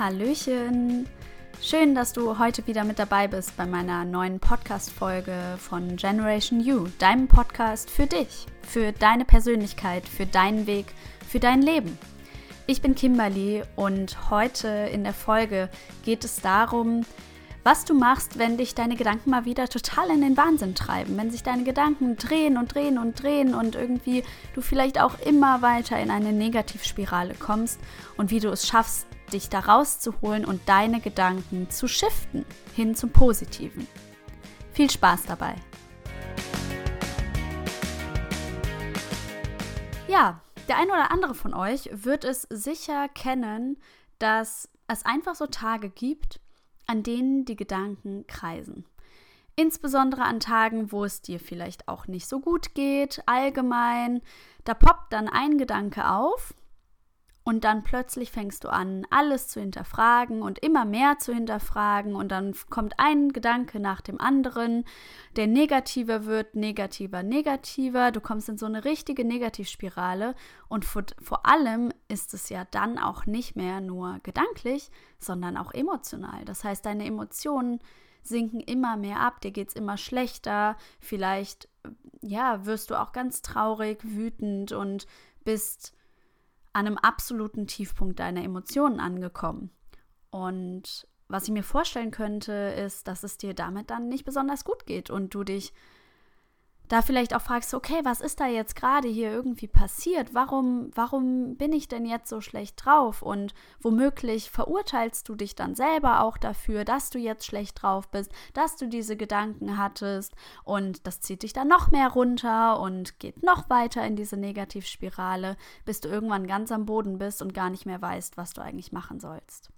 Hallöchen! Schön, dass du heute wieder mit dabei bist bei meiner neuen Podcast-Folge von Generation You, deinem Podcast für dich, für deine Persönlichkeit, für deinen Weg, für dein Leben. Ich bin Kimberly und heute in der Folge geht es darum, was du machst, wenn dich deine Gedanken mal wieder total in den Wahnsinn treiben, wenn sich deine Gedanken drehen und drehen und drehen und irgendwie du vielleicht auch immer weiter in eine Negativspirale kommst und wie du es schaffst, dich da rauszuholen und deine Gedanken zu shiften hin zum Positiven. Viel Spaß dabei! Ja, der eine oder andere von euch wird es sicher kennen, dass es einfach so Tage gibt, an denen die Gedanken kreisen. Insbesondere an Tagen, wo es dir vielleicht auch nicht so gut geht, allgemein, da poppt dann ein Gedanke auf und dann plötzlich fängst du an, alles zu hinterfragen und immer mehr zu hinterfragen. Und dann kommt ein Gedanke nach dem anderen. Der negativer wird negativer, negativer. Du kommst in so eine richtige Negativspirale. Und vor, vor allem ist es ja dann auch nicht mehr nur gedanklich, sondern auch emotional. Das heißt, deine Emotionen sinken immer mehr ab, dir geht es immer schlechter. Vielleicht, ja, wirst du auch ganz traurig, wütend und bist an einem absoluten Tiefpunkt deiner Emotionen angekommen. Und was ich mir vorstellen könnte, ist, dass es dir damit dann nicht besonders gut geht und du dich da vielleicht auch fragst, okay, was ist da jetzt gerade hier irgendwie passiert? Warum, warum bin ich denn jetzt so schlecht drauf? Und womöglich verurteilst du dich dann selber auch dafür, dass du jetzt schlecht drauf bist, dass du diese Gedanken hattest und das zieht dich dann noch mehr runter und geht noch weiter in diese Negativspirale, bis du irgendwann ganz am Boden bist und gar nicht mehr weißt, was du eigentlich machen sollst.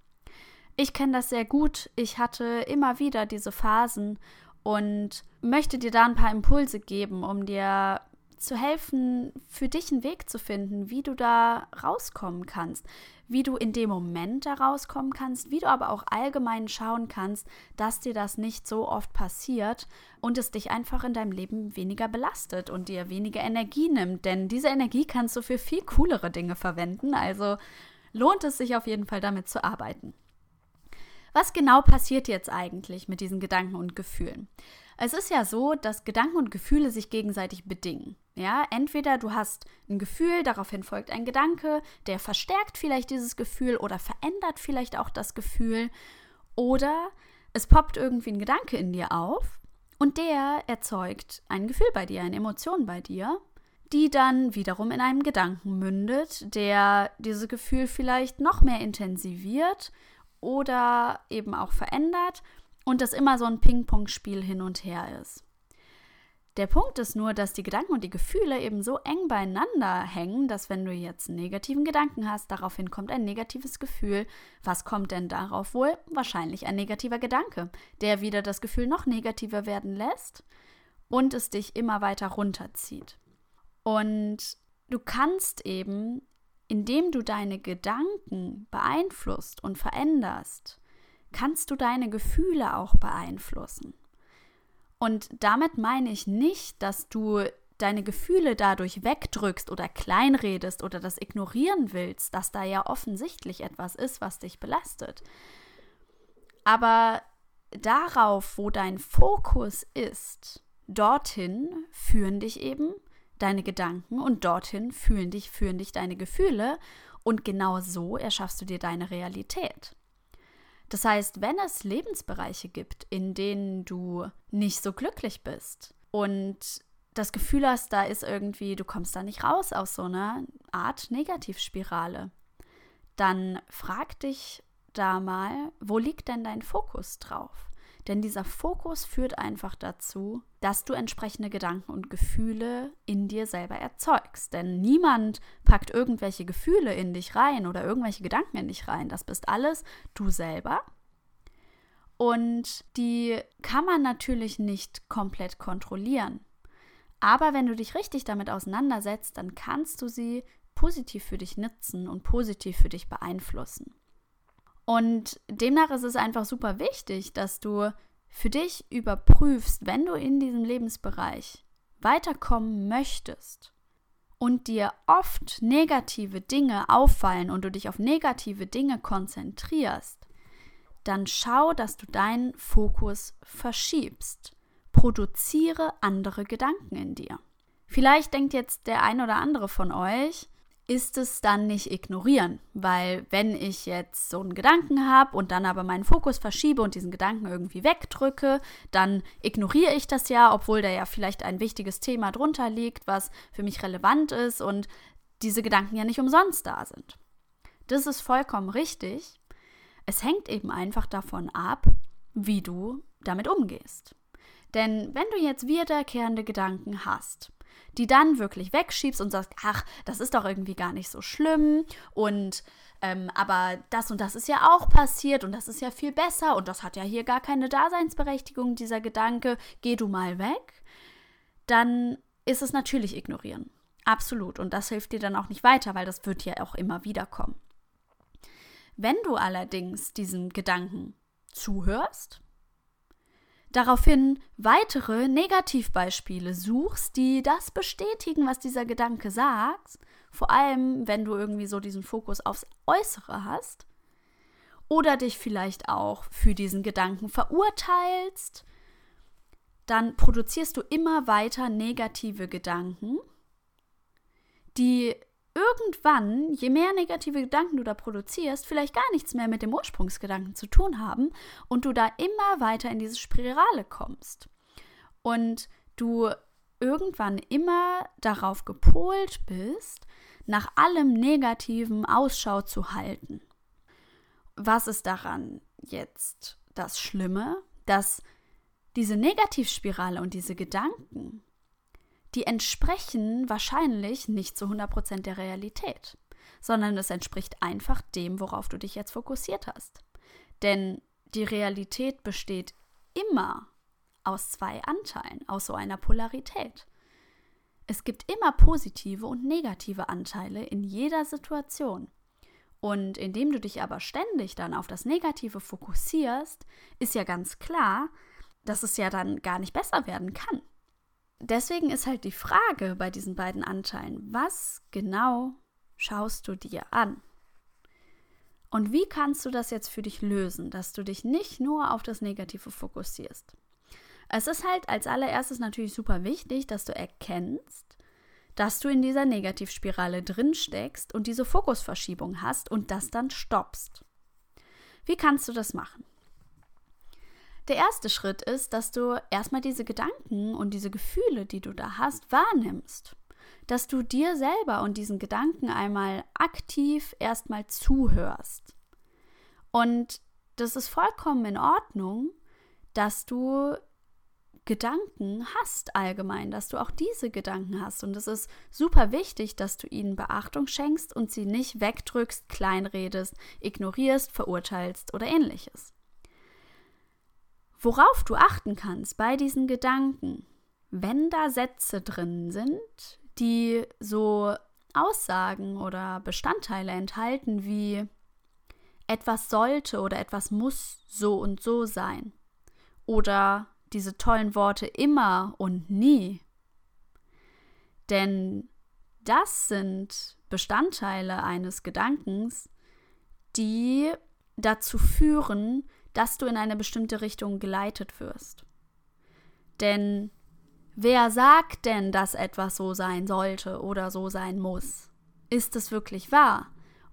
Ich kenne das sehr gut. Ich hatte immer wieder diese Phasen und möchte dir da ein paar Impulse geben, um dir zu helfen, für dich einen Weg zu finden, wie du da rauskommen kannst, wie du in dem Moment da rauskommen kannst, wie du aber auch allgemein schauen kannst, dass dir das nicht so oft passiert und es dich einfach in deinem Leben weniger belastet und dir weniger Energie nimmt, denn diese Energie kannst du für viel coolere Dinge verwenden, also lohnt es sich auf jeden Fall damit zu arbeiten. Was genau passiert jetzt eigentlich mit diesen Gedanken und Gefühlen? Es ist ja so, dass Gedanken und Gefühle sich gegenseitig bedingen. Ja, entweder du hast ein Gefühl, daraufhin folgt ein Gedanke, der verstärkt vielleicht dieses Gefühl oder verändert vielleicht auch das Gefühl, oder es poppt irgendwie ein Gedanke in dir auf und der erzeugt ein Gefühl bei dir, eine Emotion bei dir, die dann wiederum in einem Gedanken mündet, der dieses Gefühl vielleicht noch mehr intensiviert oder eben auch verändert und das immer so ein Ping-Pong-Spiel hin und her ist. Der Punkt ist nur, dass die Gedanken und die Gefühle eben so eng beieinander hängen, dass wenn du jetzt einen negativen Gedanken hast, daraufhin kommt ein negatives Gefühl. Was kommt denn darauf wohl? Wahrscheinlich ein negativer Gedanke, der wieder das Gefühl noch negativer werden lässt und es dich immer weiter runterzieht. Und du kannst eben indem du deine Gedanken beeinflusst und veränderst, kannst du deine Gefühle auch beeinflussen. Und damit meine ich nicht, dass du deine Gefühle dadurch wegdrückst oder kleinredest oder das ignorieren willst, dass da ja offensichtlich etwas ist, was dich belastet. Aber darauf, wo dein Fokus ist, dorthin führen dich eben deine Gedanken und dorthin fühlen dich, führen dich deine Gefühle und genau so erschaffst du dir deine Realität. Das heißt, wenn es Lebensbereiche gibt, in denen du nicht so glücklich bist und das Gefühl hast, da ist irgendwie, du kommst da nicht raus aus so einer Art Negativspirale, dann frag dich da mal, wo liegt denn dein Fokus drauf? Denn dieser Fokus führt einfach dazu, dass du entsprechende Gedanken und Gefühle in dir selber erzeugst. Denn niemand packt irgendwelche Gefühle in dich rein oder irgendwelche Gedanken in dich rein. Das bist alles du selber. Und die kann man natürlich nicht komplett kontrollieren. Aber wenn du dich richtig damit auseinandersetzt, dann kannst du sie positiv für dich nutzen und positiv für dich beeinflussen. Und demnach ist es einfach super wichtig, dass du für dich überprüfst, wenn du in diesem Lebensbereich weiterkommen möchtest und dir oft negative Dinge auffallen und du dich auf negative Dinge konzentrierst, dann schau, dass du deinen Fokus verschiebst. Produziere andere Gedanken in dir. Vielleicht denkt jetzt der ein oder andere von euch, ist es dann nicht ignorieren, weil wenn ich jetzt so einen Gedanken habe und dann aber meinen Fokus verschiebe und diesen Gedanken irgendwie wegdrücke, dann ignoriere ich das ja, obwohl da ja vielleicht ein wichtiges Thema drunter liegt, was für mich relevant ist und diese Gedanken ja nicht umsonst da sind. Das ist vollkommen richtig. Es hängt eben einfach davon ab, wie du damit umgehst. Denn wenn du jetzt wiederkehrende Gedanken hast, die dann wirklich wegschiebst und sagst, ach, das ist doch irgendwie gar nicht so schlimm und ähm, aber das und das ist ja auch passiert und das ist ja viel besser und das hat ja hier gar keine Daseinsberechtigung, dieser Gedanke, geh du mal weg, dann ist es natürlich ignorieren. Absolut. Und das hilft dir dann auch nicht weiter, weil das wird ja auch immer wieder kommen. Wenn du allerdings diesen Gedanken zuhörst daraufhin weitere Negativbeispiele suchst, die das bestätigen, was dieser Gedanke sagt, vor allem wenn du irgendwie so diesen Fokus aufs Äußere hast, oder dich vielleicht auch für diesen Gedanken verurteilst, dann produzierst du immer weiter negative Gedanken, die irgendwann, je mehr negative Gedanken du da produzierst, vielleicht gar nichts mehr mit dem Ursprungsgedanken zu tun haben und du da immer weiter in diese Spirale kommst. Und du irgendwann immer darauf gepolt bist, nach allem Negativen Ausschau zu halten. Was ist daran jetzt das Schlimme, dass diese Negativspirale und diese Gedanken die entsprechen wahrscheinlich nicht zu 100% der Realität, sondern es entspricht einfach dem, worauf du dich jetzt fokussiert hast. Denn die Realität besteht immer aus zwei Anteilen, aus so einer Polarität. Es gibt immer positive und negative Anteile in jeder Situation. Und indem du dich aber ständig dann auf das Negative fokussierst, ist ja ganz klar, dass es ja dann gar nicht besser werden kann deswegen ist halt die Frage bei diesen beiden Anteilen, was genau schaust du dir an? Und wie kannst du das jetzt für dich lösen, dass du dich nicht nur auf das Negative fokussierst? Es ist halt als allererstes natürlich super wichtig, dass du erkennst, dass du in dieser Negativspirale drin steckst und diese Fokusverschiebung hast und das dann stoppst. Wie kannst du das machen? Der erste Schritt ist, dass du erstmal diese Gedanken und diese Gefühle, die du da hast, wahrnimmst. Dass du dir selber und diesen Gedanken einmal aktiv erstmal zuhörst. Und das ist vollkommen in Ordnung, dass du Gedanken hast allgemein, dass du auch diese Gedanken hast. Und es ist super wichtig, dass du ihnen Beachtung schenkst und sie nicht wegdrückst, kleinredest, ignorierst, verurteilst oder ähnliches. Worauf du achten kannst bei diesen Gedanken, wenn da Sätze drin sind, die so Aussagen oder Bestandteile enthalten wie etwas sollte oder etwas muss so und so sein oder diese tollen Worte immer und nie. Denn das sind Bestandteile eines Gedankens, die dazu führen, dass du in eine bestimmte Richtung geleitet wirst. Denn wer sagt denn, dass etwas so sein sollte oder so sein muss? Ist es wirklich wahr?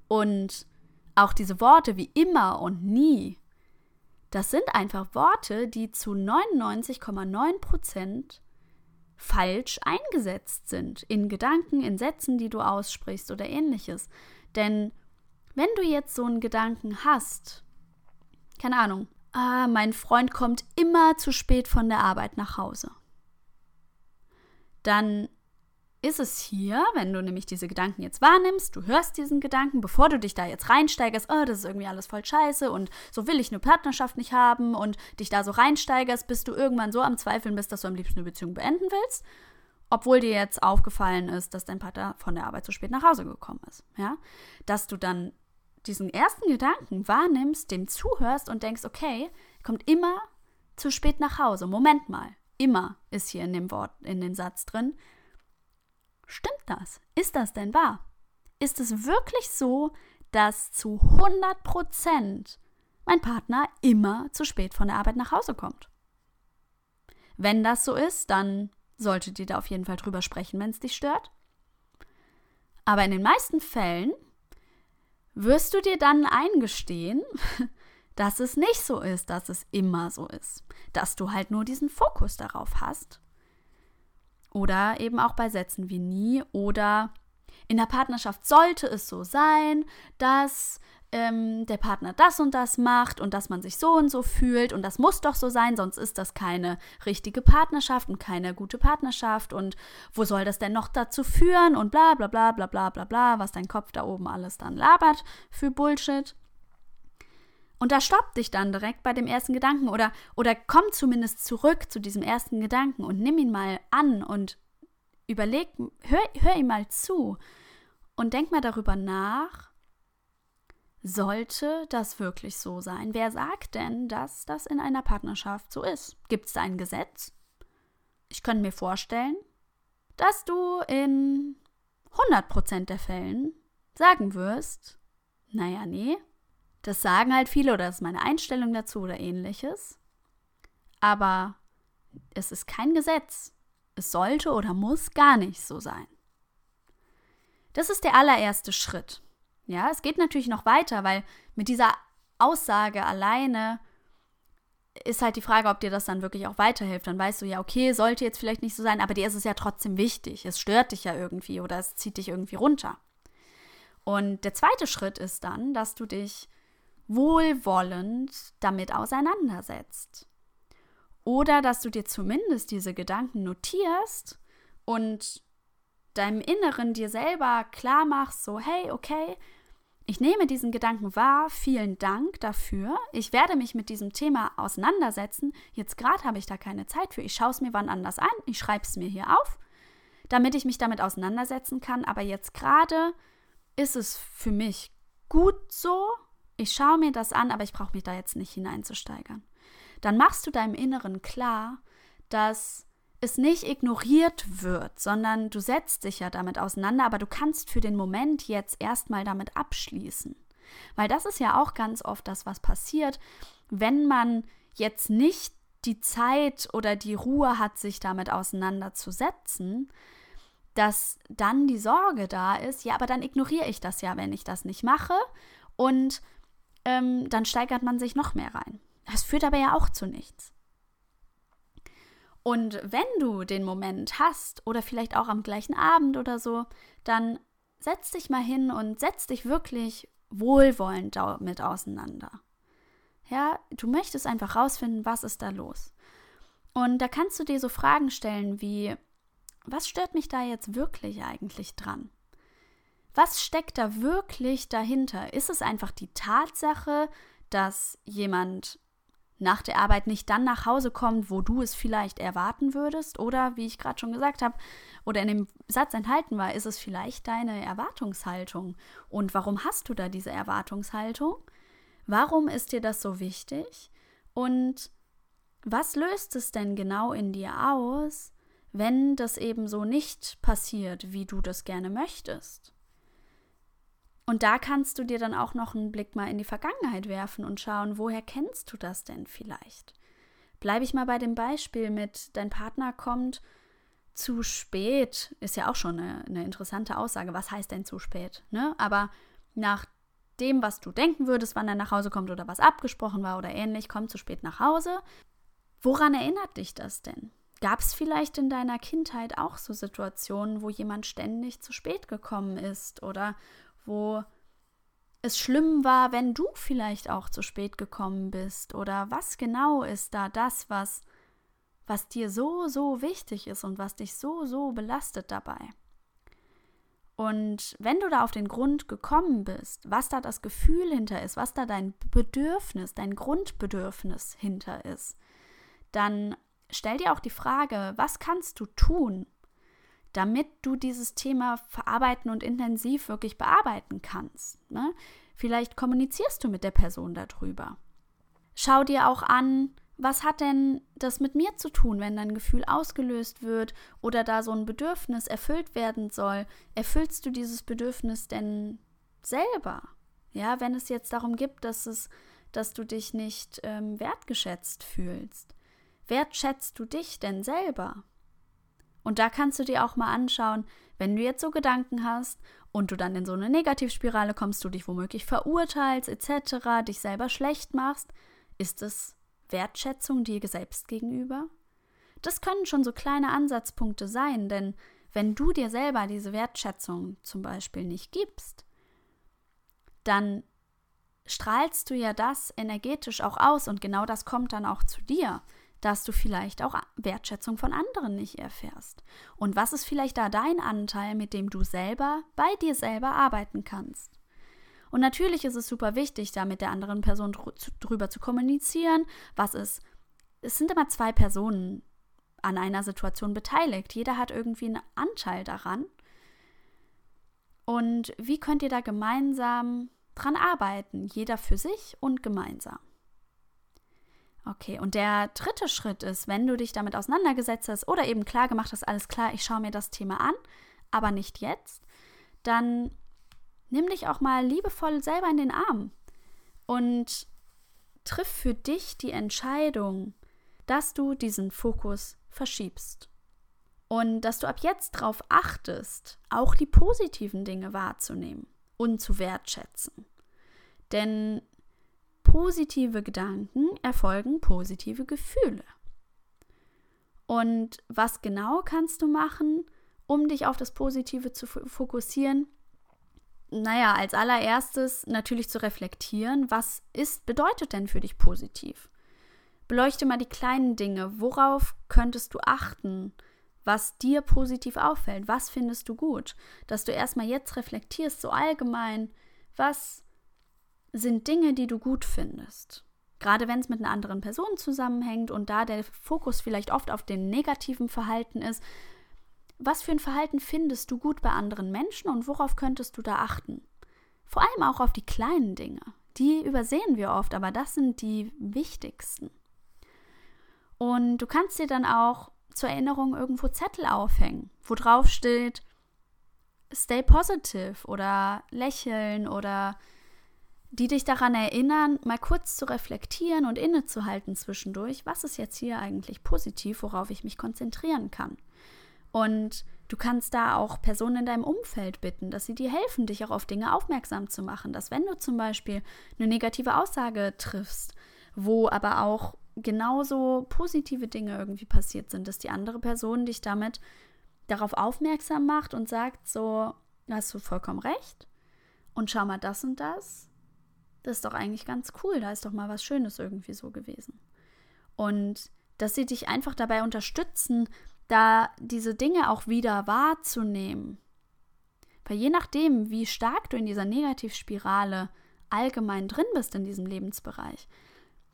Und auch diese Worte wie immer und nie, das sind einfach Worte, die zu 99,9 Prozent falsch eingesetzt sind in Gedanken, in Sätzen, die du aussprichst oder ähnliches. Denn wenn du jetzt so einen Gedanken hast, keine Ahnung, ah, mein Freund kommt immer zu spät von der Arbeit nach Hause. Dann ist es hier, wenn du nämlich diese Gedanken jetzt wahrnimmst, du hörst diesen Gedanken, bevor du dich da jetzt reinsteigerst, oh, das ist irgendwie alles voll scheiße und so will ich eine Partnerschaft nicht haben und dich da so reinsteigerst, bis du irgendwann so am Zweifeln bist, dass du am liebsten eine Beziehung beenden willst, obwohl dir jetzt aufgefallen ist, dass dein Partner von der Arbeit zu spät nach Hause gekommen ist, ja? Dass du dann diesen ersten Gedanken wahrnimmst, dem zuhörst und denkst, okay, kommt immer zu spät nach Hause. Moment mal, immer ist hier in dem Wort, in dem Satz drin. Stimmt das? Ist das denn wahr? Ist es wirklich so, dass zu 100 Prozent mein Partner immer zu spät von der Arbeit nach Hause kommt? Wenn das so ist, dann solltet ihr da auf jeden Fall drüber sprechen, wenn es dich stört. Aber in den meisten Fällen wirst du dir dann eingestehen, dass es nicht so ist, dass es immer so ist, dass du halt nur diesen Fokus darauf hast. Oder eben auch bei Sätzen wie nie oder in der Partnerschaft sollte es so sein, dass ähm, der Partner das und das macht und dass man sich so und so fühlt und das muss doch so sein, sonst ist das keine richtige Partnerschaft und keine gute Partnerschaft und wo soll das denn noch dazu führen und bla bla bla bla bla bla bla, was dein Kopf da oben alles dann labert für Bullshit. Und da stoppt dich dann direkt bei dem ersten Gedanken oder, oder komm zumindest zurück zu diesem ersten Gedanken und nimm ihn mal an und überleg, hör, hör ihm mal zu und denk mal darüber nach, sollte das wirklich so sein? Wer sagt denn, dass das in einer Partnerschaft so ist? Gibt es da ein Gesetz? Ich könnte mir vorstellen, dass du in 100% der Fällen sagen wirst, naja, nee, das sagen halt viele oder das ist meine Einstellung dazu oder ähnliches. Aber es ist kein Gesetz. Es sollte oder muss gar nicht so sein. Das ist der allererste Schritt. Ja, es geht natürlich noch weiter, weil mit dieser Aussage alleine ist halt die Frage, ob dir das dann wirklich auch weiterhilft. Dann weißt du ja, okay, sollte jetzt vielleicht nicht so sein, aber dir ist es ja trotzdem wichtig. Es stört dich ja irgendwie oder es zieht dich irgendwie runter. Und der zweite Schritt ist dann, dass du dich wohlwollend damit auseinandersetzt. Oder dass du dir zumindest diese Gedanken notierst und deinem Inneren dir selber klar machst, so, hey, okay, ich nehme diesen Gedanken wahr, vielen Dank dafür. Ich werde mich mit diesem Thema auseinandersetzen. Jetzt gerade habe ich da keine Zeit für. Ich schaue es mir wann anders an. Ich schreibe es mir hier auf, damit ich mich damit auseinandersetzen kann. Aber jetzt gerade ist es für mich gut so. Ich schaue mir das an, aber ich brauche mich da jetzt nicht hineinzusteigern. Dann machst du deinem Inneren klar, dass es nicht ignoriert wird, sondern du setzt dich ja damit auseinander, aber du kannst für den Moment jetzt erstmal damit abschließen. Weil das ist ja auch ganz oft das, was passiert, wenn man jetzt nicht die Zeit oder die Ruhe hat, sich damit auseinanderzusetzen, dass dann die Sorge da ist, ja, aber dann ignoriere ich das ja, wenn ich das nicht mache und ähm, dann steigert man sich noch mehr rein. Das führt aber ja auch zu nichts. Und wenn du den Moment hast oder vielleicht auch am gleichen Abend oder so, dann setz dich mal hin und setz dich wirklich wohlwollend damit auseinander. Ja, du möchtest einfach rausfinden, was ist da los. Und da kannst du dir so Fragen stellen wie, was stört mich da jetzt wirklich eigentlich dran? Was steckt da wirklich dahinter? Ist es einfach die Tatsache, dass jemand nach der Arbeit nicht dann nach Hause kommt, wo du es vielleicht erwarten würdest? Oder, wie ich gerade schon gesagt habe, oder in dem Satz enthalten war, ist es vielleicht deine Erwartungshaltung? Und warum hast du da diese Erwartungshaltung? Warum ist dir das so wichtig? Und was löst es denn genau in dir aus, wenn das eben so nicht passiert, wie du das gerne möchtest? Und da kannst du dir dann auch noch einen Blick mal in die Vergangenheit werfen und schauen, woher kennst du das denn vielleicht? Bleibe ich mal bei dem Beispiel mit, dein Partner kommt zu spät, ist ja auch schon eine, eine interessante Aussage. Was heißt denn zu spät? Ne? Aber nach dem, was du denken würdest, wann er nach Hause kommt oder was abgesprochen war oder ähnlich, kommt zu spät nach Hause. Woran erinnert dich das denn? Gab es vielleicht in deiner Kindheit auch so Situationen, wo jemand ständig zu spät gekommen ist oder wo es schlimm war, wenn du vielleicht auch zu spät gekommen bist oder was genau ist da das, was was dir so so wichtig ist und was dich so so belastet dabei. Und wenn du da auf den Grund gekommen bist, was da das Gefühl hinter ist, was da dein Bedürfnis, dein Grundbedürfnis hinter ist, dann stell dir auch die Frage, was kannst du tun, damit du dieses Thema verarbeiten und intensiv wirklich bearbeiten kannst. Ne? Vielleicht kommunizierst du mit der Person darüber. Schau dir auch an, was hat denn das mit mir zu tun, wenn dein Gefühl ausgelöst wird oder da so ein Bedürfnis erfüllt werden soll? Erfüllst du dieses Bedürfnis denn selber? Ja, wenn es jetzt darum geht, dass es, dass du dich nicht ähm, wertgeschätzt fühlst. Wertschätzt du dich denn selber? Und da kannst du dir auch mal anschauen, wenn du jetzt so Gedanken hast und du dann in so eine Negativspirale kommst, du dich womöglich verurteilst etc., dich selber schlecht machst, ist es Wertschätzung dir selbst gegenüber? Das können schon so kleine Ansatzpunkte sein, denn wenn du dir selber diese Wertschätzung zum Beispiel nicht gibst, dann strahlst du ja das energetisch auch aus und genau das kommt dann auch zu dir dass du vielleicht auch Wertschätzung von anderen nicht erfährst. Und was ist vielleicht da dein Anteil, mit dem du selber bei dir selber arbeiten kannst? Und natürlich ist es super wichtig, da mit der anderen Person drüber zu kommunizieren. Was ist, es sind immer zwei Personen an einer Situation beteiligt. Jeder hat irgendwie einen Anteil daran. Und wie könnt ihr da gemeinsam dran arbeiten? Jeder für sich und gemeinsam. Okay, und der dritte Schritt ist, wenn du dich damit auseinandergesetzt hast oder eben klar gemacht hast, alles klar, ich schaue mir das Thema an, aber nicht jetzt, dann nimm dich auch mal liebevoll selber in den Arm und triff für dich die Entscheidung, dass du diesen Fokus verschiebst. Und dass du ab jetzt darauf achtest, auch die positiven Dinge wahrzunehmen und zu wertschätzen. Denn positive Gedanken erfolgen positive Gefühle. Und was genau kannst du machen, um dich auf das Positive zu fokussieren? Naja, als allererstes natürlich zu reflektieren, was ist, bedeutet denn für dich positiv? Beleuchte mal die kleinen Dinge. Worauf könntest du achten, was dir positiv auffällt? Was findest du gut? Dass du erstmal jetzt reflektierst, so allgemein, was sind Dinge, die du gut findest. Gerade wenn es mit einer anderen Person zusammenhängt und da der Fokus vielleicht oft auf dem negativen Verhalten ist, was für ein Verhalten findest du gut bei anderen Menschen und worauf könntest du da achten? Vor allem auch auf die kleinen Dinge. Die übersehen wir oft, aber das sind die wichtigsten. Und du kannst dir dann auch zur Erinnerung irgendwo Zettel aufhängen, wo drauf steht, stay positive oder lächeln oder die dich daran erinnern, mal kurz zu reflektieren und innezuhalten zwischendurch, was ist jetzt hier eigentlich positiv, worauf ich mich konzentrieren kann. Und du kannst da auch Personen in deinem Umfeld bitten, dass sie dir helfen, dich auch auf Dinge aufmerksam zu machen, dass wenn du zum Beispiel eine negative Aussage triffst, wo aber auch genauso positive Dinge irgendwie passiert sind, dass die andere Person dich damit darauf aufmerksam macht und sagt so, hast du vollkommen recht und schau mal das und das das ist doch eigentlich ganz cool, da ist doch mal was Schönes irgendwie so gewesen. Und dass sie dich einfach dabei unterstützen, da diese Dinge auch wieder wahrzunehmen. Weil je nachdem, wie stark du in dieser Negativspirale allgemein drin bist in diesem Lebensbereich,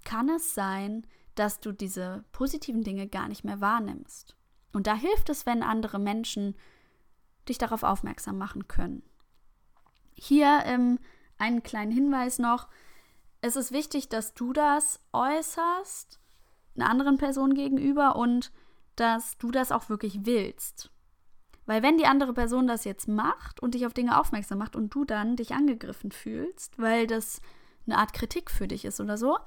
kann es sein, dass du diese positiven Dinge gar nicht mehr wahrnimmst. Und da hilft es, wenn andere Menschen dich darauf aufmerksam machen können. Hier im einen kleinen Hinweis noch. Es ist wichtig, dass du das äußerst einer anderen Person gegenüber und dass du das auch wirklich willst. Weil wenn die andere Person das jetzt macht und dich auf Dinge aufmerksam macht und du dann dich angegriffen fühlst, weil das eine Art Kritik für dich ist oder so,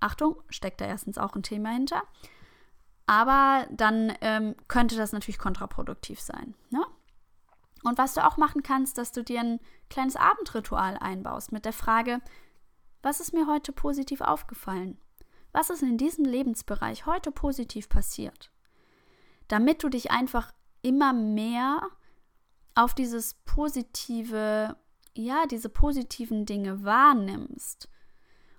Achtung, steckt da erstens auch ein Thema hinter, aber dann ähm, könnte das natürlich kontraproduktiv sein. Ne? Und was du auch machen kannst, dass du dir ein kleines Abendritual einbaust mit der Frage, was ist mir heute positiv aufgefallen? Was ist in diesem Lebensbereich heute positiv passiert? Damit du dich einfach immer mehr auf dieses positive, ja, diese positiven Dinge wahrnimmst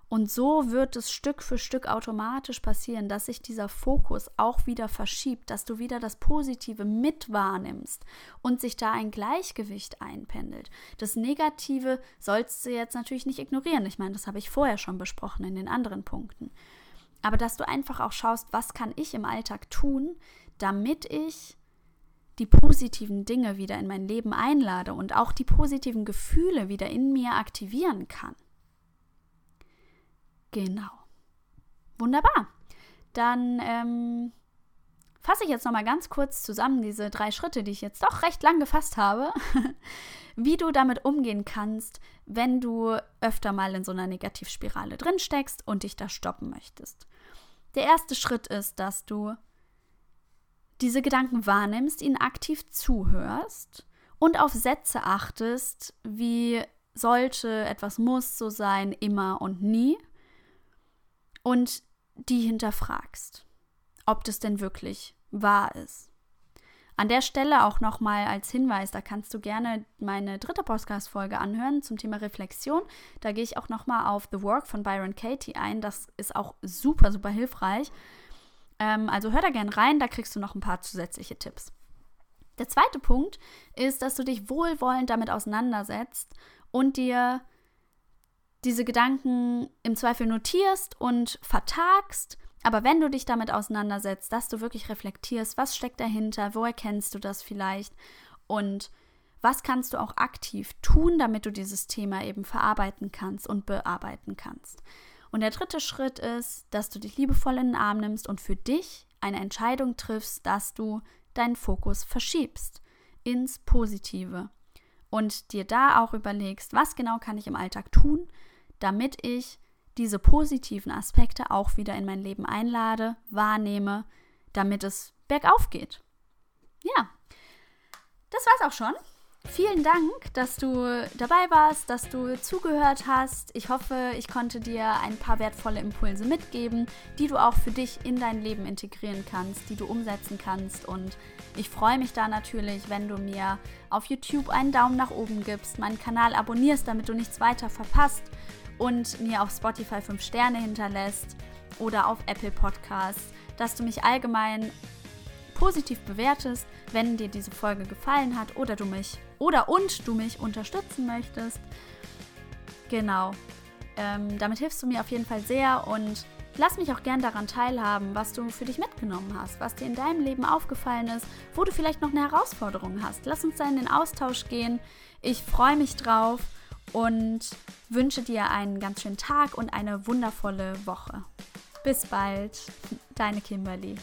und so wird es Stück für Stück automatisch passieren, dass sich dieser Fokus auch wieder verschiebt, dass du wieder das Positive mit wahrnimmst und sich da ein Gleichgewicht einpendelt. Das Negative sollst du jetzt natürlich nicht ignorieren. Ich meine, das habe ich vorher schon besprochen in den anderen Punkten. Aber dass du einfach auch schaust, was kann ich im Alltag tun, damit ich die positiven Dinge wieder in mein Leben einlade und auch die positiven Gefühle wieder in mir aktivieren kann. Genau. Wunderbar. dann ähm, fasse ich jetzt nochmal ganz kurz zusammen diese drei Schritte, die ich jetzt doch recht lang gefasst habe, wie du damit umgehen kannst, wenn du öfter mal in so einer Negativspirale drin steckst und dich da stoppen möchtest. Der erste Schritt ist, dass du diese Gedanken wahrnimmst, ihnen aktiv zuhörst und auf Sätze achtest, wie sollte, etwas muss so sein, immer und nie und die hinterfragst, ob das denn wirklich wahr ist. An der Stelle auch nochmal als Hinweis, da kannst du gerne meine dritte Podcast-Folge anhören zum Thema Reflexion. Da gehe ich auch nochmal auf The Work von Byron Katie ein. Das ist auch super, super hilfreich. Ähm, also hör da gerne rein, da kriegst du noch ein paar zusätzliche Tipps. Der zweite Punkt ist, dass du dich wohlwollend damit auseinandersetzt und dir diese Gedanken im Zweifel notierst und vertagst. Aber wenn du dich damit auseinandersetzt, dass du wirklich reflektierst, was steckt dahinter, wo erkennst du das vielleicht und was kannst du auch aktiv tun, damit du dieses Thema eben verarbeiten kannst und bearbeiten kannst. Und der dritte Schritt ist, dass du dich liebevoll in den Arm nimmst und für dich eine Entscheidung triffst, dass du deinen Fokus verschiebst ins Positive und dir da auch überlegst, was genau kann ich im Alltag tun, damit ich diese positiven Aspekte auch wieder in mein Leben einlade, wahrnehme, damit es bergauf geht. Ja, das war's auch schon. Vielen Dank, dass du dabei warst, dass du zugehört hast. Ich hoffe, ich konnte dir ein paar wertvolle Impulse mitgeben, die du auch für dich in dein Leben integrieren kannst, die du umsetzen kannst. Und ich freue mich da natürlich, wenn du mir auf YouTube einen Daumen nach oben gibst, meinen Kanal abonnierst, damit du nichts weiter verpasst und mir auf Spotify 5 Sterne hinterlässt oder auf Apple Podcasts, dass du mich allgemein positiv bewertest, wenn dir diese Folge gefallen hat oder du mich oder und du mich unterstützen möchtest. Genau. Ähm, damit hilfst du mir auf jeden Fall sehr und lass mich auch gern daran teilhaben, was du für dich mitgenommen hast, was dir in deinem Leben aufgefallen ist, wo du vielleicht noch eine Herausforderung hast. Lass uns da in den Austausch gehen. Ich freue mich drauf und wünsche dir einen ganz schönen Tag und eine wundervolle Woche. Bis bald, deine Kimberly.